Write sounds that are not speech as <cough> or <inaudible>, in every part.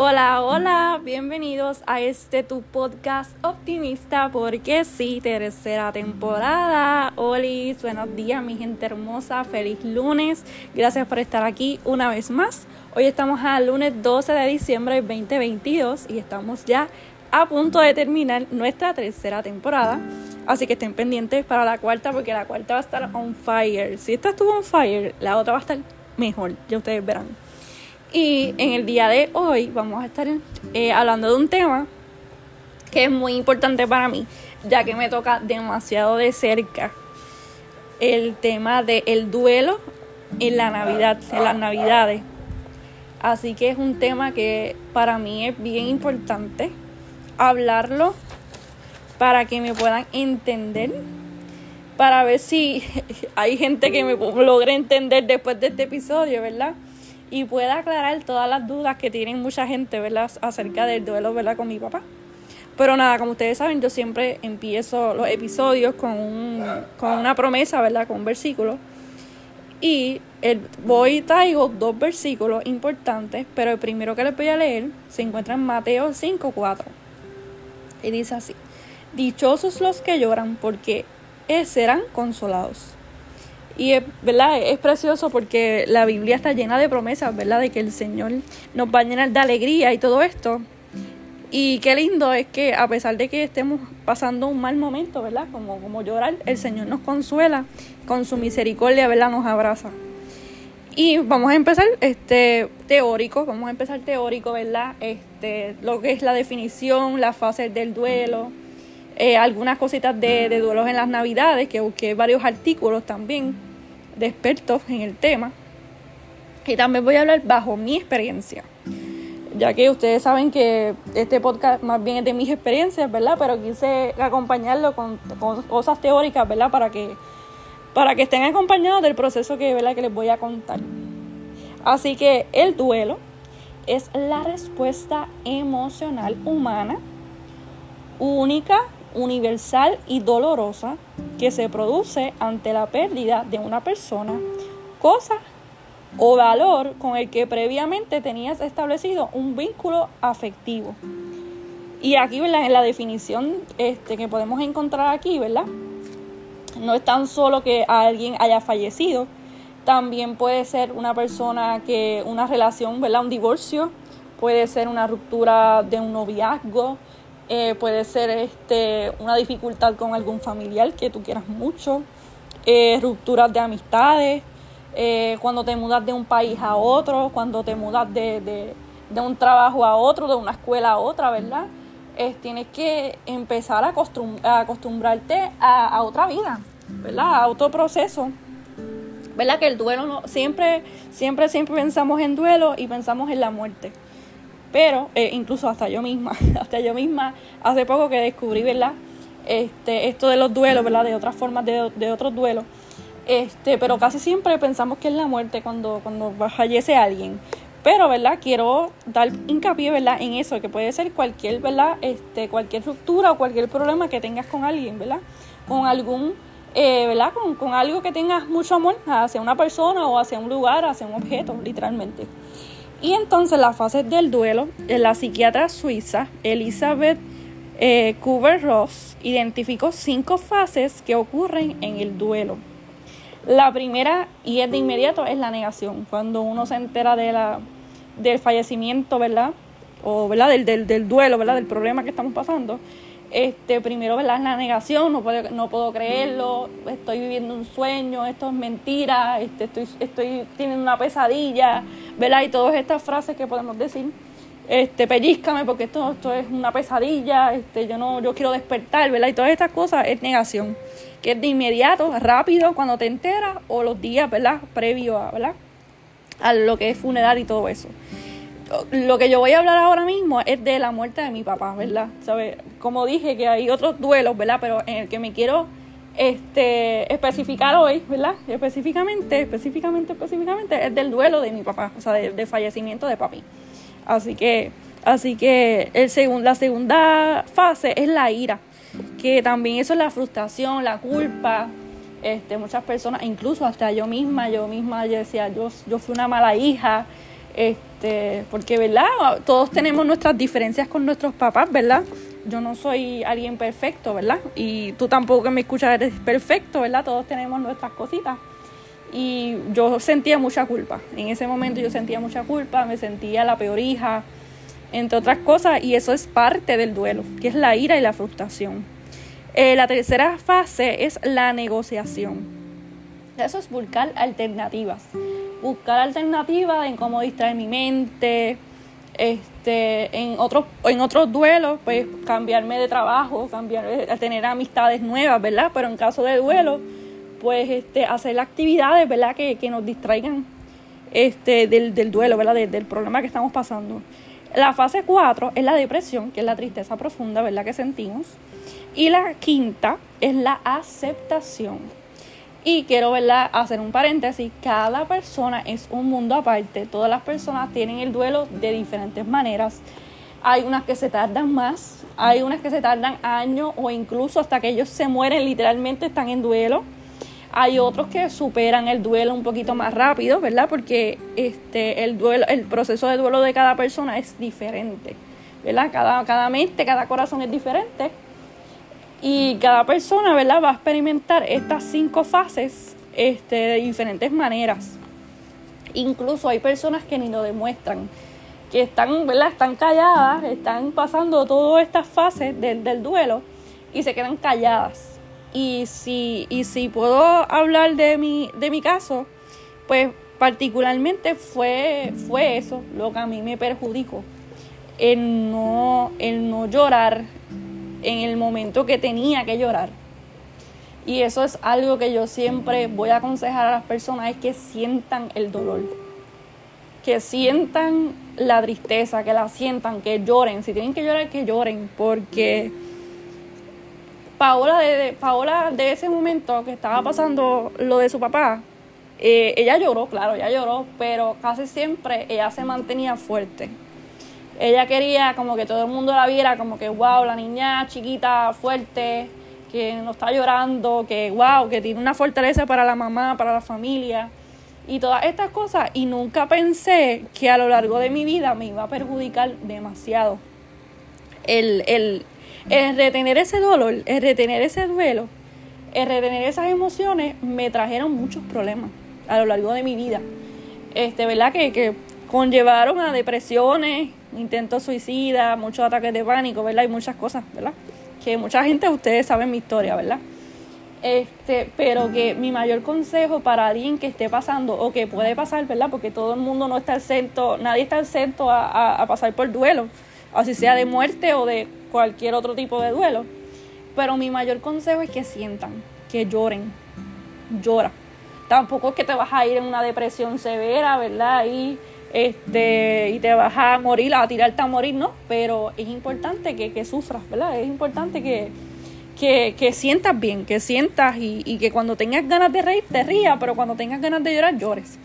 Hola, hola, bienvenidos a este tu podcast optimista porque sí, tercera temporada. Hola, buenos días mi gente hermosa, feliz lunes. Gracias por estar aquí una vez más. Hoy estamos al lunes 12 de diciembre del 2022 y estamos ya a punto de terminar nuestra tercera temporada. Así que estén pendientes para la cuarta porque la cuarta va a estar on fire. Si esta estuvo on fire, la otra va a estar mejor, ya ustedes verán. Y en el día de hoy vamos a estar eh, hablando de un tema que es muy importante para mí, ya que me toca demasiado de cerca el tema del duelo en la Navidad, en las Navidades. Así que es un tema que para mí es bien importante hablarlo para que me puedan entender, para ver si <laughs> hay gente que me logre entender después de este episodio, ¿verdad? Y pueda aclarar todas las dudas que tienen mucha gente, ¿verdad? Acerca del duelo, ¿verdad? Con mi papá. Pero nada, como ustedes saben, yo siempre empiezo los episodios con, un, con una promesa, ¿verdad? Con un versículo. Y el, voy traigo dos versículos importantes, pero el primero que les voy a leer se encuentra en Mateo 5.4. Y dice así, Dichosos los que lloran porque serán consolados. Y es, ¿verdad? es precioso porque la Biblia está llena de promesas, ¿verdad? De que el Señor nos va a llenar de alegría y todo esto. Y qué lindo es que a pesar de que estemos pasando un mal momento, ¿verdad? Como, como llorar, el Señor nos consuela, con su misericordia, ¿verdad? Nos abraza. Y vamos a empezar este teórico, vamos a empezar teórico, ¿verdad? Este, lo que es la definición, las fases del duelo, eh, algunas cositas de, de duelos en las navidades, que busqué varios artículos también de expertos en el tema. Y también voy a hablar bajo mi experiencia. Ya que ustedes saben que este podcast más bien es de mis experiencias, ¿verdad? Pero quise acompañarlo con, cosas teóricas, ¿verdad? Para que, para que estén acompañados del proceso que, ¿verdad? que les voy a contar. Así que el duelo es la respuesta emocional humana única universal y dolorosa que se produce ante la pérdida de una persona, cosa o valor con el que previamente tenías establecido un vínculo afectivo. Y aquí, ¿verdad? En la definición este, que podemos encontrar aquí, ¿verdad? No es tan solo que alguien haya fallecido, también puede ser una persona que, una relación, ¿verdad? Un divorcio, puede ser una ruptura de un noviazgo, eh, puede ser este, una dificultad con algún familiar que tú quieras mucho, eh, rupturas de amistades, eh, cuando te mudas de un país a otro, cuando te mudas de, un trabajo a otro, de una escuela a otra, ¿verdad? tienes que empezar a, acostumbrarte a, otra vida, ¿verdad? A otro proceso. ¿Verdad? Que el duelo no, siempre, siempre, siempre pensamos en duelo y pensamos en la muerte. Pero eh, incluso hasta yo misma, <laughs> hasta yo misma, hace poco que descubrí, ¿verdad? Este, esto de los duelos, ¿verdad? De otras formas de, de otros duelos. Este, pero casi siempre pensamos que es la muerte cuando, cuando fallece alguien. Pero, ¿verdad? Quiero dar hincapié, ¿verdad? En eso, que puede ser cualquier, ¿verdad? Este, cualquier ruptura o cualquier problema que tengas con alguien, ¿verdad? Con algún, eh, ¿verdad? Con, con algo que tengas mucho amor hacia una persona o hacia un lugar, hacia un objeto, literalmente. Y entonces la fase del duelo, la psiquiatra suiza Elizabeth eh, Kubler-Ross identificó cinco fases que ocurren en el duelo. La primera, y es de inmediato, es la negación. Cuando uno se entera de la, del fallecimiento, ¿verdad? O ¿verdad? Del, del, del duelo, ¿verdad? Del problema que estamos pasando este, primero, ¿verdad? La negación, no puedo, no puedo creerlo, estoy viviendo un sueño, esto es mentira, este, estoy, estoy teniendo una pesadilla, ¿verdad? Y todas estas frases que podemos decir, este, pellizcame porque esto, esto es una pesadilla, este, yo no, yo quiero despertar, ¿verdad? Y todas estas cosas es negación, que es de inmediato, rápido, cuando te enteras, o los días, ¿verdad? Previo a, ¿verdad? A lo que es funeral y todo eso lo que yo voy a hablar ahora mismo es de la muerte de mi papá, ¿verdad? ¿Sabe? Como dije que hay otros duelos, ¿verdad? Pero en el que me quiero este, especificar hoy, ¿verdad? Específicamente, específicamente, específicamente es del duelo de mi papá, o sea, del fallecimiento de papi. Así que, así que el la segunda fase es la ira, que también eso es la frustración, la culpa. Este, muchas personas, incluso hasta yo misma, yo misma yo decía, yo, yo fui una mala hija, Este, porque, ¿verdad? Todos tenemos nuestras diferencias con nuestros papás, ¿verdad? Yo no soy alguien perfecto, ¿verdad? Y tú tampoco que me escuchas eres perfecto, ¿verdad? Todos tenemos nuestras cositas. Y yo sentía mucha culpa. En ese momento yo sentía mucha culpa, me sentía la peor hija, entre otras cosas, y eso es parte del duelo, que es la ira y la frustración. Eh, la tercera fase es la negociación. Eso es buscar alternativas. Buscar alternativas en cómo distraer mi mente. Este, en otros, en otros duelos, pues cambiarme de trabajo, cambiar, eh, tener amistades nuevas, ¿verdad? Pero en caso de duelo, pues este, hacer actividades, ¿verdad? Que, que nos distraigan este, del, del duelo, ¿verdad? del problema que estamos pasando. La fase 4 es la depresión, que es la tristeza profunda, ¿verdad? Que sentimos. Y la quinta es la aceptación. Y quiero ¿verdad? hacer un paréntesis, cada persona es un mundo aparte, todas las personas tienen el duelo de diferentes maneras. Hay unas que se tardan más, hay unas que se tardan años o incluso hasta que ellos se mueren literalmente están en duelo. Hay otros que superan el duelo un poquito más rápido, ¿verdad? Porque este, el, duelo, el proceso de duelo de cada persona es diferente, ¿verdad? Cada, cada mente, cada corazón es diferente. Y cada persona, ¿verdad? Va a experimentar estas cinco fases este, de diferentes maneras. Incluso hay personas que ni lo demuestran, que están, ¿verdad? Están calladas, están pasando todas estas fases del, duelo y se quedan calladas. Y si, y si puedo hablar de mi, de mi caso, pues particularmente fue, fue eso lo que a mí me perjudicó. El no, el no llorar en el momento que tenía que llorar. Y eso es algo que yo siempre voy a aconsejar a las personas, es que sientan el dolor, que sientan la tristeza, que la sientan, que lloren. Si tienen que llorar, que lloren, porque Paola de, Paola de ese momento que estaba pasando lo de su papá, eh, ella lloró, claro, ella lloró, pero casi siempre ella se mantenía fuerte ella quería como que todo el mundo la viera como que, wow, la niña chiquita, fuerte, que no está llorando, que, wow, que tiene una fortaleza para la mamá, para la familia y todas estas cosas. Y nunca pensé que a lo largo de mi vida me iba a perjudicar demasiado. El, el, el retener ese dolor, el retener ese duelo, el retener esas emociones me trajeron muchos problemas a lo largo de mi vida. Este, ¿verdad? Que, que conllevaron a depresiones, intentos suicidas, muchos ataques de pánico, ¿verdad? Y muchas cosas, ¿verdad? Que mucha gente, ustedes saben mi historia, ¿verdad? Este, pero que mi mayor consejo para alguien que esté pasando o que puede pasar, ¿verdad? Porque todo el mundo no está exento, nadie está exento a, a pasar por duelo, así sea de muerte o de cualquier otro tipo de duelo. Pero mi mayor consejo es que sientan, que lloren, llora. Tampoco es que te vas a ir en una depresión severa, ¿verdad? Y este, y te vas a morir, a tirarte a morir, ¿no? Pero es importante que, que sufras, ¿verdad? Es importante que, que, que sientas bien, que sientas y, y, que cuando tengas ganas de reír te rías, pero cuando tengas ganas de llorar llores.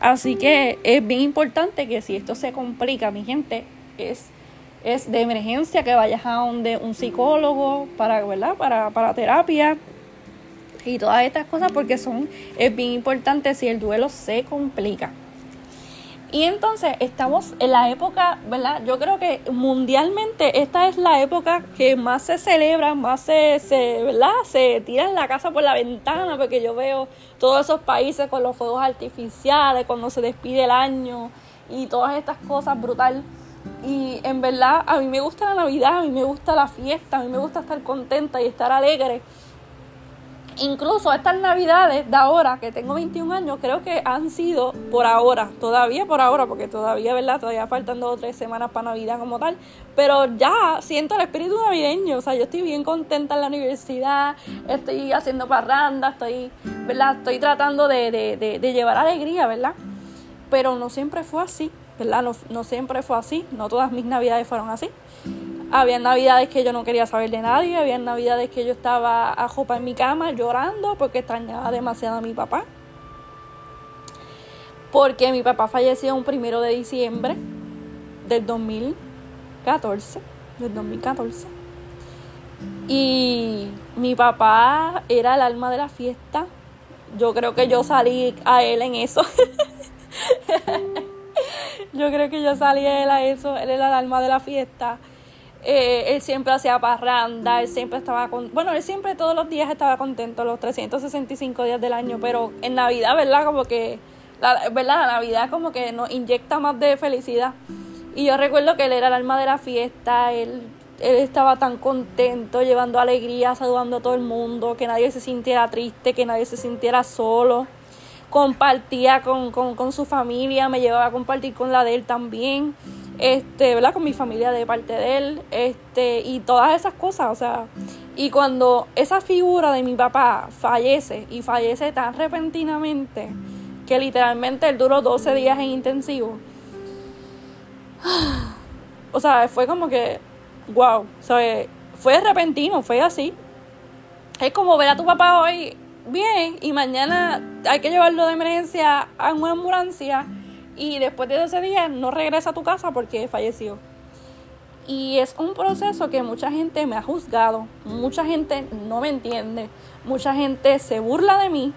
Así que es bien importante que si esto se complica, mi gente, es, es de emergencia que vayas a donde un psicólogo para, ¿verdad? Para, para terapia y todas estas cosas porque son, es bien importante si el duelo se complica. Y entonces estamos en la época, ¿verdad? Yo creo que mundialmente esta es la época que más se celebra, más se, se ¿verdad? Se tiran la casa por la ventana porque yo veo todos esos países con los fuegos artificiales, cuando se despide el año y todas estas cosas brutal. Y en verdad a mí me gusta la Navidad, a mí me gusta la fiesta, a mí me gusta estar contenta y estar alegre. Incluso estas navidades de ahora, que tengo 21 años, creo que han sido por ahora, todavía por ahora, porque todavía, ¿verdad? Todavía faltan dos o tres semanas para Navidad como tal, pero ya siento el espíritu navideño, o sea, yo estoy bien contenta en la universidad, estoy haciendo parranda, estoy, ¿verdad? Estoy tratando de, de, de, llevar alegría, ¿verdad? Pero no siempre fue así, ¿verdad? No, no siempre fue así, no todas mis navidades fueron así. Había navidades que yo no quería saber de nadie, había navidades que yo estaba a jopa en mi cama llorando porque extrañaba demasiado a mi papá. Porque mi papá falleció un primero de diciembre del 2014, del 2014. Y mi papá era el alma de la fiesta. Yo creo que yo salí a él en eso. <laughs> yo creo que yo salí de él a eso, él era el alma de la fiesta. Eh, él siempre hacía parranda, él siempre estaba con, bueno, él siempre todos los días estaba contento, los 365 días del año, pero en Navidad, ¿verdad? Como que, ¿verdad? La Navidad como que nos inyecta más de felicidad. Y yo recuerdo que él era el alma de la fiesta, él, él estaba tan contento, llevando alegría, saludando a todo el mundo, que nadie se sintiera triste, que nadie se sintiera solo. Compartía con, con, con su familia, me llevaba a compartir con la de él también este, ¿verdad? Con mi familia de parte de él, este, y todas esas cosas, o sea, y cuando esa figura de mi papá fallece, y fallece tan repentinamente, que literalmente él duró 12 días en intensivo, <sighs> o sea, fue como que, wow, o fue repentino, fue así. Es como ver a tu papá hoy bien y mañana hay que llevarlo de emergencia a una ambulancia y después de 12 días no regresa a tu casa porque falleció. Y es un proceso que mucha gente me ha juzgado, mucha gente no me entiende, mucha gente se burla de mí,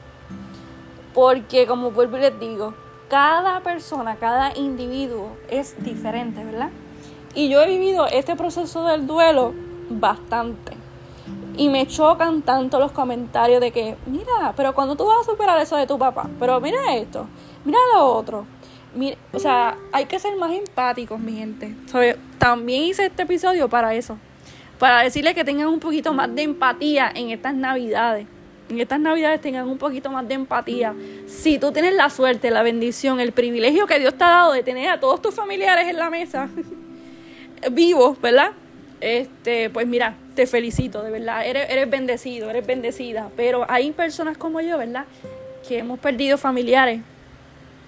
porque como vuelvo y les digo, cada persona, cada individuo es diferente, ¿verdad? Y yo he vivido este proceso del duelo bastante. Y me chocan tanto los comentarios de que, mira, pero cuando tú vas a superar eso de tu papá, pero mira esto, mira lo otro, o sea, hay que ser más empáticos, mi gente. También hice este episodio para eso. Para decirles que tengan un poquito más de empatía en estas navidades. En estas navidades tengan un poquito más de empatía. Si tú tienes la suerte, la bendición, el privilegio que Dios te ha dado de tener a todos tus familiares en la mesa, <laughs> vivos, ¿verdad? Este, pues mira, te felicito, de verdad. Eres, eres bendecido, eres bendecida. Pero hay personas como yo, ¿verdad? Que hemos perdido familiares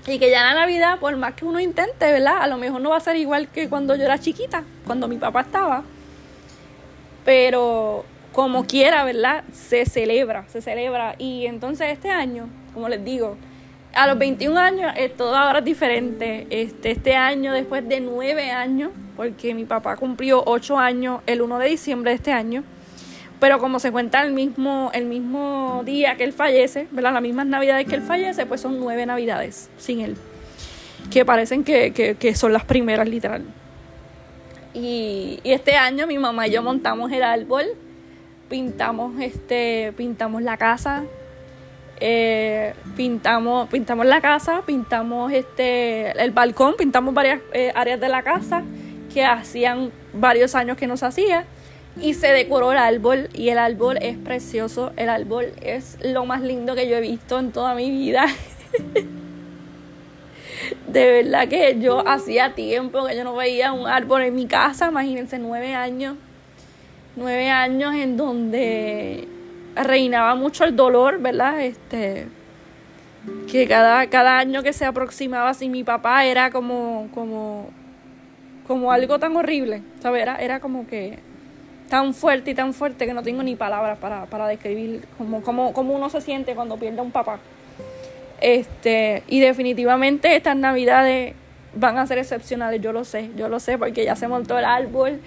y que ya la Navidad, por más que uno intente, ¿verdad? A lo mejor no va a ser igual que cuando yo era chiquita, cuando mi papá estaba. Pero como quiera, ¿verdad? Se celebra, se celebra. Y entonces este año, como les digo, a los 21 años eh, todo ahora diferente. Este, este año, después de nueve años, porque mi papá cumplió ocho años el 1 de diciembre de este año pero como se cuenta el mismo, el mismo día que él fallece, ¿verdad? Las mismas navidades que él fallece, pues son nueve navidades sin él. Que parecen que, que, son las primeras, literal. Y, este año mi mamá y yo montamos el árbol, pintamos, este, pintamos la casa, eh, pintamos, pintamos la casa, pintamos este, el balcón, pintamos varias eh, áreas de la casa que hacían varios años que no se hacía y se decoró el árbol y el árbol es precioso, el árbol es lo más lindo que yo he visto en toda mi vida. <laughs> de verdad que yo hacía tiempo que yo no veía un árbol en mi casa, imagínense, nueve años, nueve años en donde reinaba mucho el dolor, ¿verdad? Este, que cada, cada año que se aproximaba sin mi papá era como, como, como algo tan horrible, ¿sabes? era como que tan fuerte y tan fuerte que no tengo ni palabras para, para describir cómo, cómo, cómo uno se siente cuando pierde a un papá. Este, y definitivamente estas navidades van a ser excepcionales, yo lo sé, yo lo sé porque ya se montó el árbol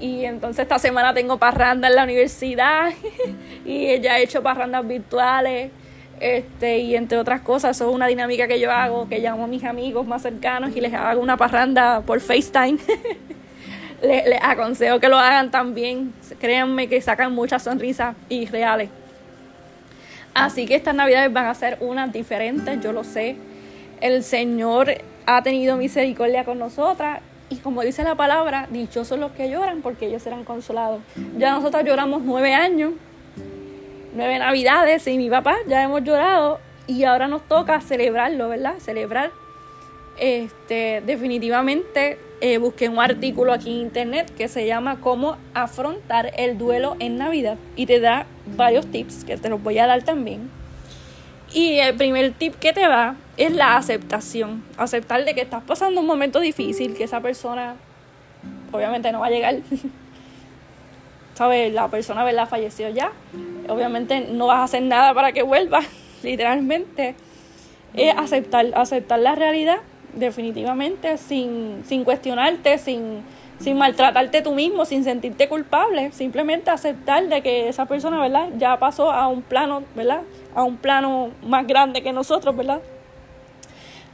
y entonces esta semana tengo parranda en la universidad <laughs> y ya he hecho parrandas virtuales este y entre otras cosas, eso es una dinámica que yo hago, que llamo a mis amigos más cercanos y les hago una parranda por FaceTime. <laughs> les, aconsejo que lo hagan también. Créanme que sacan muchas sonrisas y reales. Así que estas navidades van a ser unas diferentes, yo lo sé. El Señor ha tenido misericordia con nosotras y como dice la palabra, dichosos los que lloran porque ellos serán consolados. Ya nosotros lloramos nueve años, nueve navidades y mi papá ya hemos llorado y ahora nos toca celebrarlo, ¿verdad? Celebrar. Este, definitivamente eh, busqué un artículo aquí en internet que se llama Cómo afrontar el duelo en Navidad y te da varios tips que te los voy a dar también. Y el primer tip que te da es la aceptación. Aceptar de que estás pasando un momento difícil, que esa persona obviamente no va a llegar. <laughs> ¿Sabes? La persona, ¿verdad? Falleció ya. Obviamente no vas a hacer nada para que vuelva, <laughs> literalmente. Es aceptar, aceptar la realidad definitivamente, sin, sin cuestionarte, sin, sin maltratarte tú mismo, sin sentirte culpable, simplemente aceptar de que esa persona, ¿verdad? Ya pasó a un plano, ¿verdad? A un plano más grande que nosotros, ¿verdad?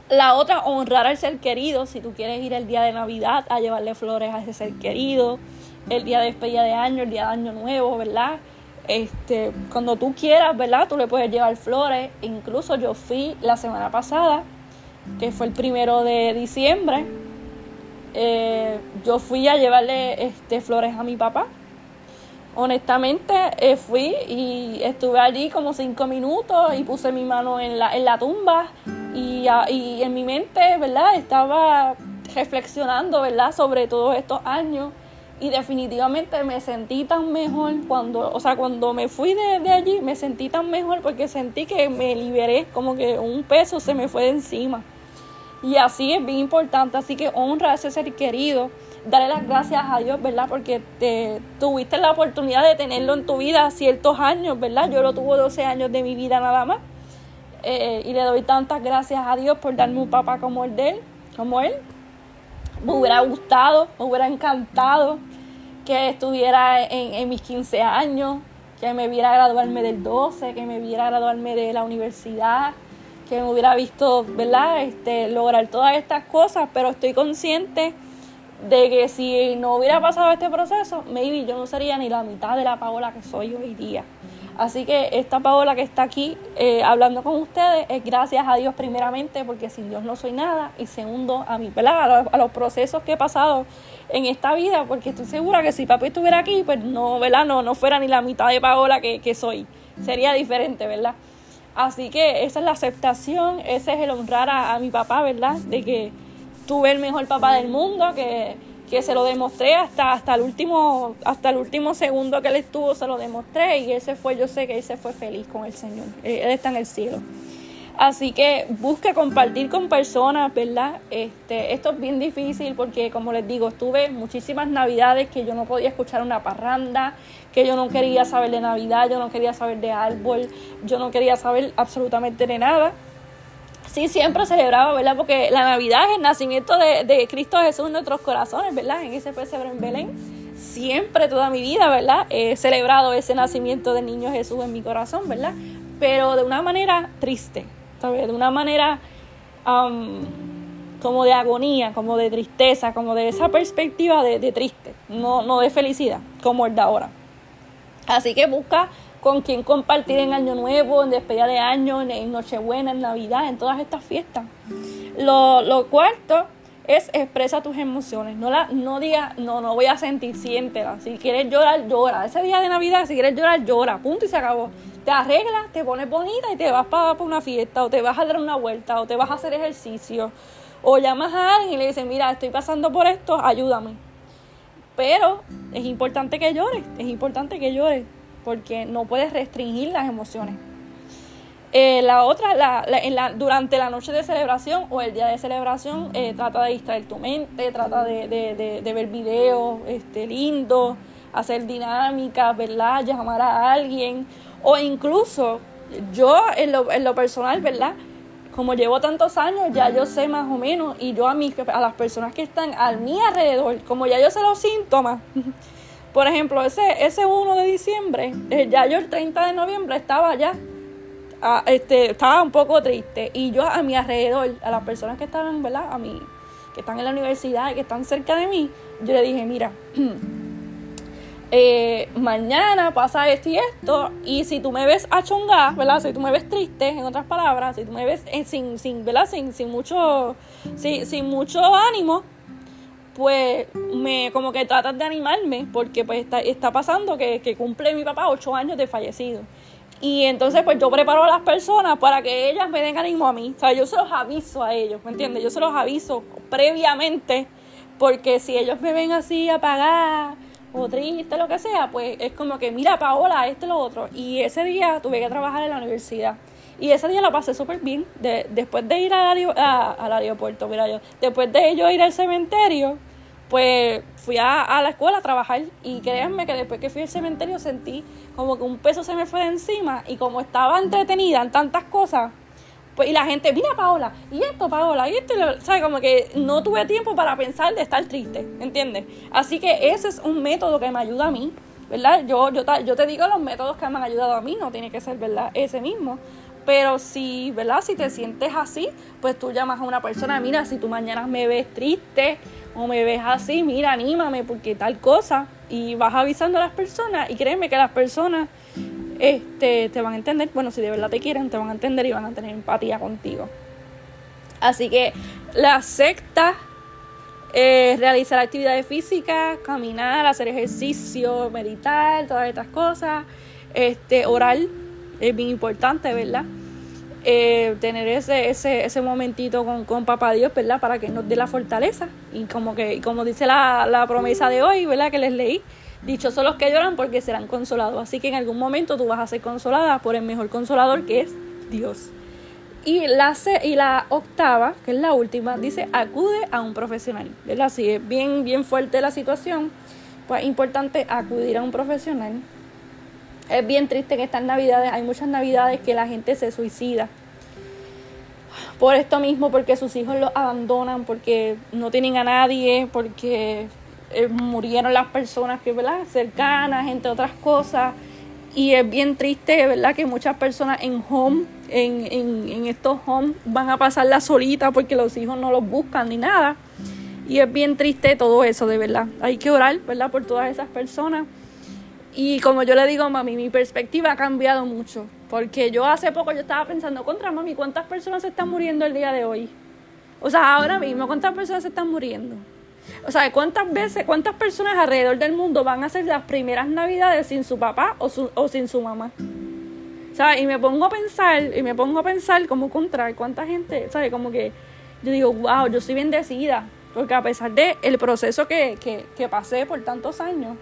La otra, honrar al ser querido. Si tú quieres ir el día de Navidad a llevarle flores a ese ser querido, el día de despedida de año, el día de año nuevo, ¿verdad? Este, cuando tú quieras, ¿verdad? Tú le puedes llevar flores. Incluso yo fui la semana pasada, que fue el primero de diciembre. Eh, yo fui a llevarle este, flores a mi papá. Honestamente, eh, fui y estuve allí como cinco minutos y puse mi mano en la, en la tumba y, y en mi mente, ¿verdad? Estaba reflexionando, ¿verdad? Sobre todos estos años y definitivamente me sentí tan mejor cuando, o sea, cuando me fui de, de, allí, me sentí tan mejor porque sentí que me liberé, como que un peso se me fue de encima. Y así es bien importante, así que honra a ese ser querido, dale las gracias a Dios, ¿verdad? Porque te, tuviste la oportunidad de tenerlo en tu vida ciertos años, ¿verdad? Yo lo tuve 12 años de mi vida nada más. Eh, y le doy tantas gracias a Dios por darme un papá como el de él, como él. Me hubiera gustado, me hubiera encantado que estuviera en, mis 15 años, que me viera graduarme del 12, que me viera graduarme de la universidad, que me hubiera visto, ¿verdad? Este, lograr todas estas cosas, pero estoy consciente de que si no hubiera pasado este proceso, maybe yo no sería ni la mitad de la Paola que soy hoy día. Así que esta Paola que está aquí eh, hablando con ustedes es gracias a Dios primeramente, porque sin Dios no soy nada, y segundo a mí, ¿verdad? A los, procesos que he pasado en esta vida, porque estoy segura que si papi estuviera aquí, pues no, ¿verdad? No, no fuera ni la mitad de Paola que, que soy. Sería diferente, ¿verdad? Así que esa es la aceptación, ese es el honrar a, a mi papá, ¿verdad? De que tuve el mejor papá del mundo, que, que se lo demostré hasta, hasta, el último, hasta el último segundo que él estuvo, se lo demostré y ese fue, yo sé que él se fue feliz con el Señor, él está en el cielo. Así que busque compartir con personas, ¿verdad? Este, esto es bien difícil porque, como les digo, estuve muchísimas navidades que yo no podía escuchar una parranda, que yo no quería saber de Navidad, yo no quería saber de árbol, yo no quería saber absolutamente de nada. Sí, siempre celebraba, ¿verdad? Porque la Navidad es el nacimiento de, de Cristo Jesús en nuestros corazones, ¿verdad? En ese pesebre en Belén. Siempre, toda mi vida, ¿verdad? He celebrado ese nacimiento del niño Jesús en mi corazón, ¿verdad? Pero de una manera triste, de una manera como de agonía, como de tristeza, como de esa perspectiva de, triste, no, no de felicidad, como el de ahora. Así que busca con quién compartir en Año Nuevo, en despedida de año, en, Nochebuena, en Navidad, en todas estas fiestas. Lo, cuarto es expresa tus emociones. No la, no diga, no, no voy a sentir, siéntela. Si quieres llorar, llora. Ese día de Navidad, si quieres llorar, llora. Punto y se acabó te arreglas, te pones bonita y te vas para, una fiesta o te vas a dar una vuelta o te vas a hacer ejercicio o llamas a alguien y le dices, mira, estoy pasando por esto, ayúdame. Pero es importante que llores, es importante que llores porque no puedes restringir las emociones. Eh, la otra, la, en la, durante la noche de celebración o el día de celebración, eh, trata de distraer tu mente, trata de, de, de ver videos este, lindos, hacer dinámicas, ¿verdad? Llamar a alguien o incluso yo en lo, en lo personal, ¿verdad? Como llevo tantos años, ya yo sé más o menos, y yo a, mis, a las personas que están a mi alrededor, como ya yo sé los síntomas, <laughs> por ejemplo, ese, ese 1 de diciembre, eh, ya yo el 30 de noviembre estaba ya, ah, este, estaba un poco triste, y yo a mi alrededor, a las personas que estaban, ¿verdad? A mí, que están en la universidad y que están cerca de mí, yo le dije, mira, <clears throat> eh, mañana pasa esto y esto, y si tú me ves achongada, ¿verdad? Si tú me ves triste, en otras palabras, si tú me ves eh, sin, sin, ¿verdad? Sin, sin mucho, sin, sin mucho ánimo, pues me como que tratas de animarme, porque pues está, está pasando que, que cumple mi papá ocho años de fallecido. Y entonces pues yo preparo a las personas para que ellas me den ánimo a mí. O yo se los aviso a ellos, ¿me entiendes? Yo se los aviso previamente, porque si ellos me ven así apagada, o triste, lo que sea, pues es como que, mira, Paola, este lo otro. Y ese día tuve que trabajar en la universidad. Y ese día la pasé súper bien. De, después de ir al, al aeropuerto, mira yo, después de yo ir al cementerio, pues fui a, a, la escuela a trabajar. Y créanme que después que fui al cementerio sentí como que un peso se me fue de encima. Y como estaba entretenida en tantas cosas, pues, y la gente, mira Paola, y esto Paola, y esto, ¿sabes? Como que no tuve tiempo para pensar de estar triste, ¿entiendes? Así que ese es un método que me ayuda a mí, ¿verdad? Yo, yo, yo te digo los métodos que me han ayudado a mí, no tiene que ser, ¿verdad? Ese mismo. Pero si, ¿verdad? Si te sientes así, pues tú llamas a una persona, mira, si tú mañana me ves triste o me ves así, mira, anímame porque tal cosa. Y vas avisando a las personas y créeme que las personas este, te van a entender, bueno, si de verdad te quieren, te van a entender y van a tener empatía contigo. Así que la secta es realizar actividades físicas, caminar, hacer ejercicio, meditar, todas estas cosas, este, orar es bien importante, ¿verdad? Eh, tener ese, ese, ese momentito con, con papá Dios, ¿verdad? Para que nos dé la fortaleza. Y como que, como dice la, la promesa de hoy, ¿verdad? Que les leí. Dichosos los que lloran porque serán consolados. Así que en algún momento tú vas a ser consolada por el mejor consolador que es Dios. Y la, y la octava, que es la última, dice acude a un profesional. ¿verdad? Si es bien, bien fuerte la situación, pues es importante acudir a un profesional es bien triste que estas navidades, hay muchas navidades que la gente se suicida. Por esto mismo, porque sus hijos los abandonan, porque no tienen a nadie, porque eh, murieron las personas que, ¿verdad? Cercanas, entre otras cosas. Y es bien triste, ¿verdad? Que muchas personas en home, en, en, estos homes, van a pasar la solita porque los hijos no los buscan ni nada. Y es bien triste todo eso, de verdad. Hay que orar, ¿verdad? Por todas esas personas y como yo le digo, mami, mi perspectiva ha cambiado mucho. Porque yo hace poco yo estaba pensando, contra mami, ¿cuántas personas se están muriendo el día de hoy? O sea, ahora mismo, ¿cuántas personas se están muriendo? O sea, ¿cuántas veces, cuántas personas alrededor del mundo van a hacer las primeras navidades sin su papá o, su, o sin su mamá? ¿Sabes? Y me pongo a pensar, y me pongo a pensar como contra cuánta gente, ¿sabes? Como que yo digo, wow, yo soy bendecida. Porque a pesar de el proceso que, que, que pasé por tantos años,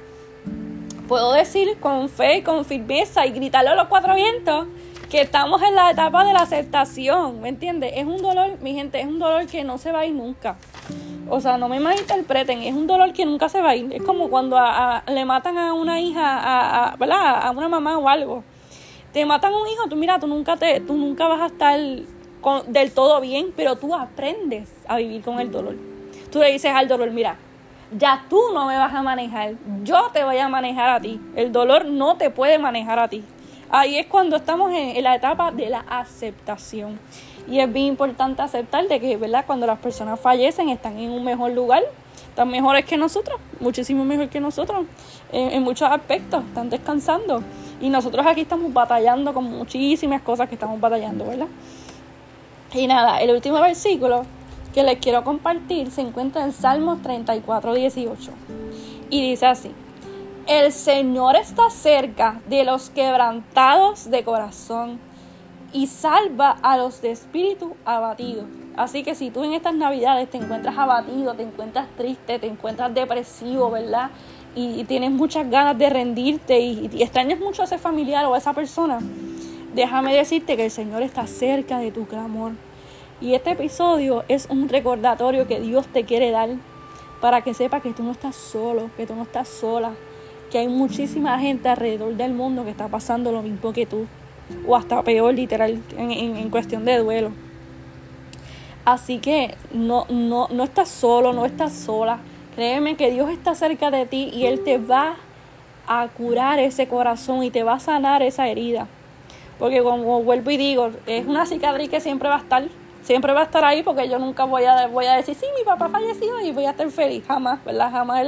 puedo decir con fe y con firmeza y gritarlo a los cuatro vientos que estamos en la etapa de la aceptación, ¿me entiendes? Es un dolor, mi gente, es un dolor que no se va a ir nunca. O sea, no me malinterpreten, es un dolor que nunca se va a ir. Es como cuando le matan a una hija, a, ¿verdad? a una mamá o algo. Te matan a un hijo, tú mira, tú nunca, te, tú nunca vas a estar del todo bien, pero tú aprendes a vivir con el dolor. Tú le dices al dolor, mira, ya tú no me vas a manejar, yo te voy a manejar a ti. El dolor no te puede manejar a ti. Ahí es cuando estamos en, la etapa de la aceptación. Y es bien importante aceptar de que, ¿verdad? Cuando las personas fallecen están en un mejor lugar, están mejores que nosotros, muchísimo mejor que nosotros, en, en muchos aspectos, están descansando. Y nosotros aquí estamos batallando con muchísimas cosas que estamos batallando, ¿verdad? Y nada, el último versículo que les quiero compartir se encuentra en Salmos 34, 18. Y dice así, el Señor está cerca de los quebrantados de corazón y salva a los de espíritu abatido. Así que si tú en estas navidades te encuentras abatido, te encuentras triste, te encuentras depresivo, ¿verdad? Y, tienes muchas ganas de rendirte y, y extrañas mucho a ese familiar o a esa persona, déjame decirte que el Señor está cerca de tu clamor y este episodio es un recordatorio que Dios te quiere dar para que sepa que tú no estás solo, que tú no estás sola, que hay muchísima gente alrededor del mundo que está pasando lo mismo que tú, o hasta peor literal en, cuestión de duelo. Así que no, no, no estás solo, no estás sola. Créeme que Dios está cerca de ti y Él te va a curar ese corazón y te va a sanar esa herida. Porque como vuelvo y digo, es una cicatriz que siempre va a estar siempre va a estar ahí porque yo nunca voy a, voy a decir, sí, mi papá falleció y voy a estar feliz. Jamás, ¿verdad? Jamás,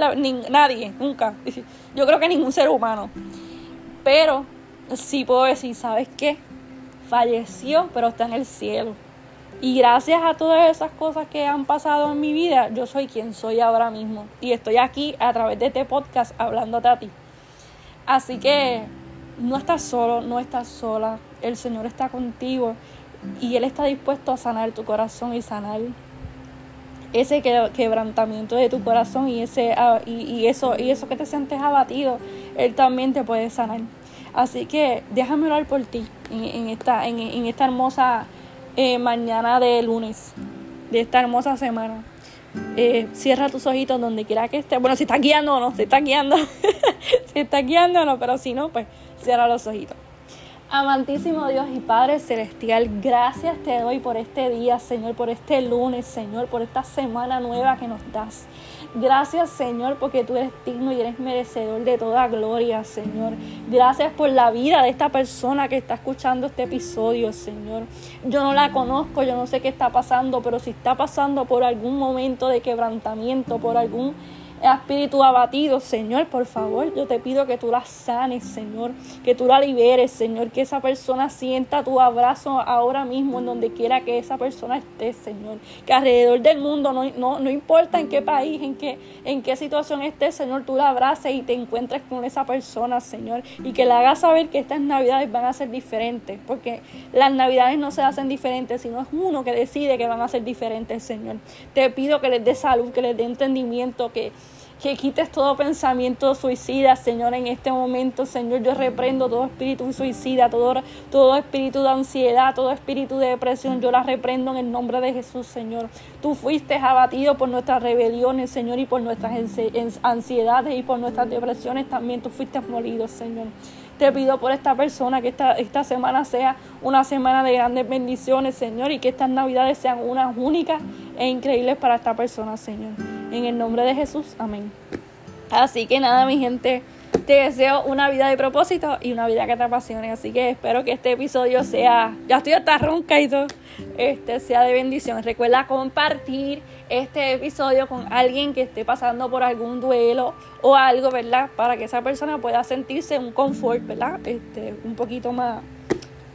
nadie, nunca. Yo creo que ningún ser humano. Pero sí puedo decir, ¿sabes qué? Falleció, pero está en el cielo. Y gracias a todas esas cosas que han pasado en mi vida, yo soy quien soy ahora mismo. Y estoy aquí a través de este podcast hablándote a ti. Así que no estás solo, no estás sola. El Señor está contigo y Él está dispuesto a sanar tu corazón y sanar ese quebrantamiento de tu corazón y ese ah, y, eso y eso que te sientes abatido él también te puede sanar. Así que déjame orar por ti en, esta en, esta hermosa eh, mañana de lunes de esta hermosa semana. Eh, cierra tus ojitos donde quiera que estés. Bueno si está guiando o no si está guiando. <laughs> Si está guiando o no pero si no pues cierra los ojitos Amantísimo Dios y Padre Celestial, gracias te doy por este día, Señor, por este lunes, Señor, por esta semana nueva que nos das. Gracias, Señor, porque tú eres digno y eres merecedor de toda gloria, Señor. Gracias por la vida de esta persona que está escuchando este episodio, Señor. Yo no la conozco, yo no sé qué está pasando, pero si está pasando por algún momento de quebrantamiento, por algún espíritu abatido, Señor, por favor, yo te pido que tú la sanes, Señor, que tú la liberes, Señor, que esa persona sienta tu abrazo ahora mismo en donde quiera que esa persona esté, Señor, que alrededor del mundo, no, no, no importa en qué país, en qué, en qué situación esté, Señor, tú la abraces y te encuentres con esa persona, Señor, y que le hagas saber que estas navidades van a ser diferentes, porque las navidades no se hacen diferentes, sino es uno que decide que van a ser diferentes, Señor. Te pido que les dé salud, que les dé entendimiento, que que quites todo pensamiento suicida, Señor, en este momento, Señor, yo reprendo todo espíritu suicida, todo, todo espíritu de ansiedad, todo espíritu de depresión, yo la reprendo en el nombre de Jesús, Señor. Tú fuiste abatido por nuestras rebeliones, Señor, y por nuestras ansiedades y por nuestras depresiones también, tú fuiste molido, Señor. Te pido por esta persona que esta, esta semana sea una semana de grandes bendiciones, Señor, y que estas navidades sean unas únicas e increíbles para esta persona, Señor. En el nombre de Jesús, amén. Así que nada, mi gente, te deseo una vida de propósito y una vida que te apasione. Así que espero que este episodio sea, ya estoy hasta ronca y todo, este sea de bendición. Recuerda compartir este episodio con alguien que esté pasando por algún duelo o algo, ¿verdad? Para que esa persona pueda sentirse un confort, ¿verdad? Este, un poquito más,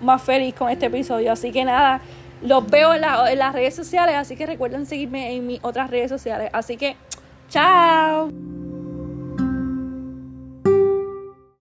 más feliz con este episodio. Así que nada, los veo en, en las redes sociales, así que recuerden seguirme en mis otras redes sociales. Así que, chao.